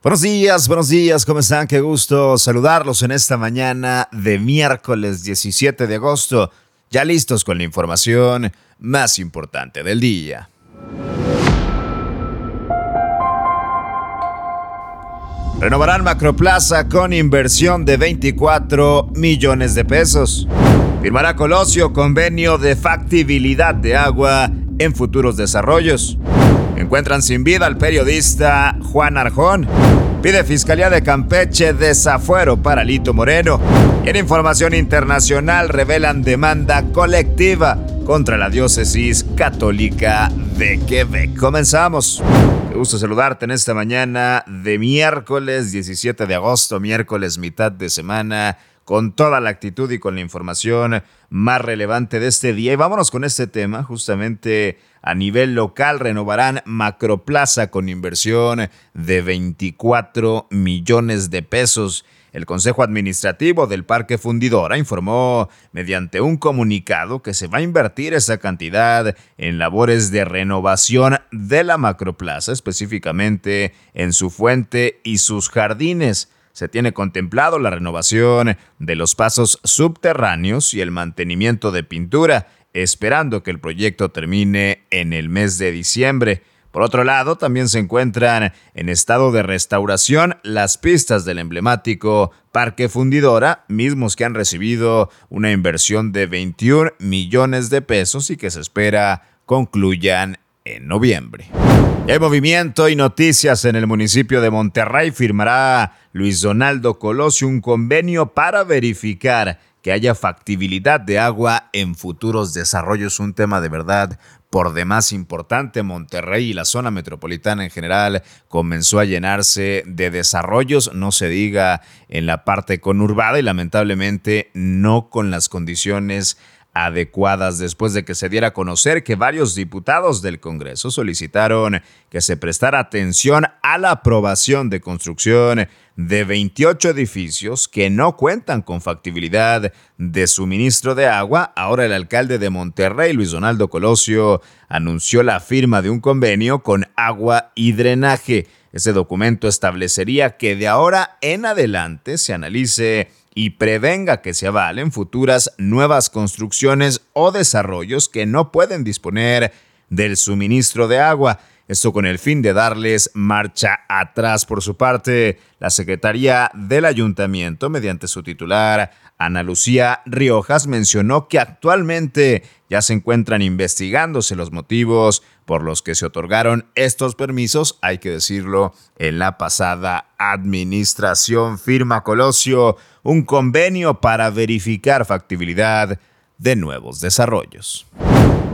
Buenos días, buenos días, ¿cómo están? Qué gusto saludarlos en esta mañana de miércoles 17 de agosto, ya listos con la información más importante del día. Renovarán Macroplaza con inversión de 24 millones de pesos. Firmará Colosio convenio de factibilidad de agua en futuros desarrollos. Encuentran sin vida al periodista Juan Arjón. Pide Fiscalía de Campeche desafuero para Lito Moreno. Y en información internacional revelan demanda colectiva contra la diócesis católica de Quebec. Comenzamos. Me gusto saludarte en esta mañana de miércoles 17 de agosto, miércoles mitad de semana con toda la actitud y con la información más relevante de este día. Y vámonos con este tema, justamente a nivel local renovarán Macroplaza con inversión de 24 millones de pesos. El Consejo Administrativo del Parque Fundidora informó mediante un comunicado que se va a invertir esa cantidad en labores de renovación de la Macroplaza, específicamente en su fuente y sus jardines se tiene contemplado la renovación de los pasos subterráneos y el mantenimiento de pintura, esperando que el proyecto termine en el mes de diciembre. Por otro lado, también se encuentran en estado de restauración las pistas del emblemático Parque Fundidora, mismos que han recibido una inversión de 21 millones de pesos y que se espera concluyan en noviembre. Hay movimiento y noticias en el municipio de Monterrey. Firmará Luis Donaldo Colosio un convenio para verificar que haya factibilidad de agua en futuros desarrollos. Un tema de verdad por demás importante. Monterrey y la zona metropolitana en general comenzó a llenarse de desarrollos, no se diga en la parte conurbada y lamentablemente no con las condiciones adecuadas después de que se diera a conocer que varios diputados del Congreso solicitaron que se prestara atención a la aprobación de construcción de 28 edificios que no cuentan con factibilidad de suministro de agua. Ahora el alcalde de Monterrey, Luis Donaldo Colosio, anunció la firma de un convenio con agua y drenaje. Ese documento establecería que de ahora en adelante se analice y prevenga que se avalen futuras nuevas construcciones o desarrollos que no pueden disponer del suministro de agua. Esto con el fin de darles marcha atrás. Por su parte, la Secretaría del Ayuntamiento, mediante su titular, Ana Lucía Riojas, mencionó que actualmente ya se encuentran investigándose los motivos por los que se otorgaron estos permisos, hay que decirlo, en la pasada administración. Firma Colosio un convenio para verificar factibilidad de nuevos desarrollos.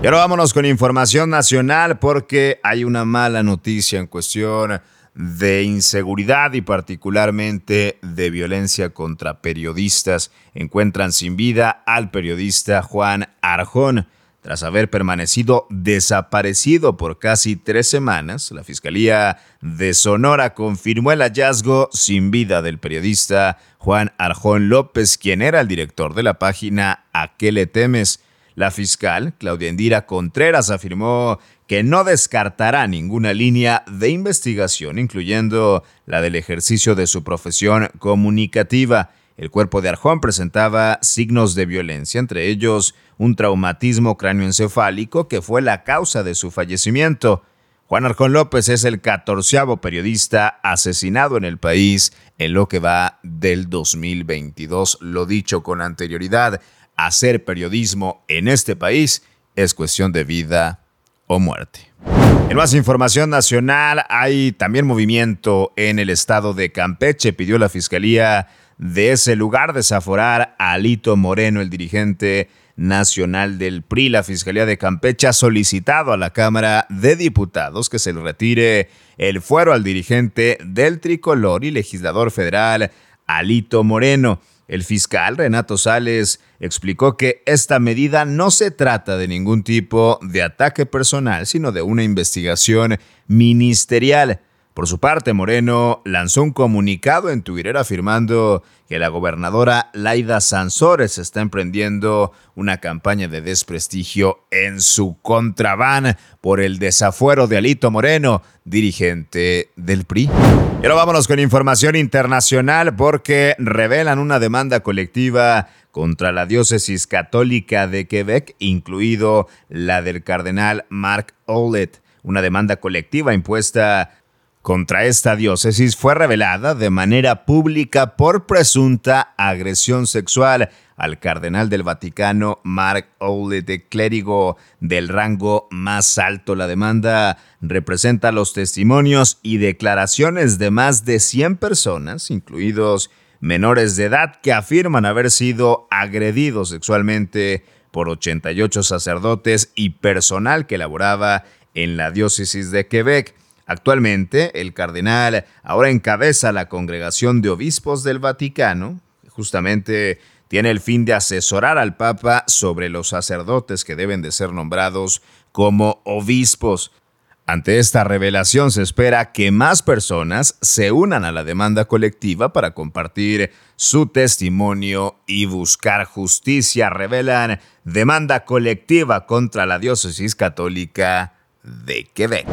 Y ahora vámonos con información nacional porque hay una mala noticia en cuestión de inseguridad y particularmente de violencia contra periodistas. Encuentran sin vida al periodista Juan Arjón. Tras haber permanecido desaparecido por casi tres semanas, la Fiscalía de Sonora confirmó el hallazgo sin vida del periodista Juan Arjón López, quien era el director de la página ¿A qué le temes? La fiscal, Claudia Endira Contreras, afirmó que no descartará ninguna línea de investigación, incluyendo la del ejercicio de su profesión comunicativa. El cuerpo de Arjón presentaba signos de violencia, entre ellos un traumatismo cráneoencefálico que fue la causa de su fallecimiento. Juan Arjón López es el catorceavo periodista asesinado en el país en lo que va del 2022. Lo dicho con anterioridad, hacer periodismo en este país es cuestión de vida o muerte. En más información nacional, hay también movimiento en el estado de Campeche. Pidió la fiscalía de ese lugar desaforar a Alito Moreno, el dirigente nacional del PRI. La Fiscalía de Campeche ha solicitado a la Cámara de Diputados que se le retire el fuero al dirigente del tricolor y legislador federal Alito Moreno. El fiscal Renato Sales explicó que esta medida no se trata de ningún tipo de ataque personal, sino de una investigación ministerial. Por su parte, Moreno lanzó un comunicado en Twitter afirmando que la gobernadora Laida Sansores está emprendiendo una campaña de desprestigio en su contrabán por el desafuero de Alito Moreno, dirigente del PRI. Y ahora vámonos con información internacional porque revelan una demanda colectiva contra la diócesis católica de Quebec, incluido la del cardenal Marc Ouellet. Una demanda colectiva impuesta contra esta diócesis fue revelada de manera pública por presunta agresión sexual al cardenal del Vaticano Mark de clérigo del rango más alto. La demanda representa los testimonios y declaraciones de más de 100 personas, incluidos menores de edad, que afirman haber sido agredidos sexualmente por 88 sacerdotes y personal que laboraba en la diócesis de Quebec. Actualmente, el cardenal ahora encabeza la congregación de obispos del Vaticano, justamente tiene el fin de asesorar al Papa sobre los sacerdotes que deben de ser nombrados como obispos. Ante esta revelación se espera que más personas se unan a la demanda colectiva para compartir su testimonio y buscar justicia. Revelan demanda colectiva contra la diócesis católica de Quebec.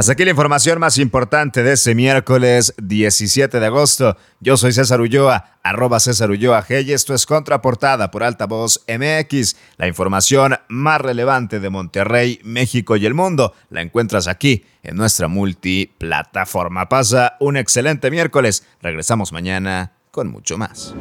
Hasta aquí la información más importante de ese miércoles 17 de agosto. Yo soy César Ulloa, arroba César Ulloa G y esto es Contraportada por Altavoz MX. La información más relevante de Monterrey, México y el mundo la encuentras aquí en nuestra multiplataforma. Pasa un excelente miércoles. Regresamos mañana con mucho más.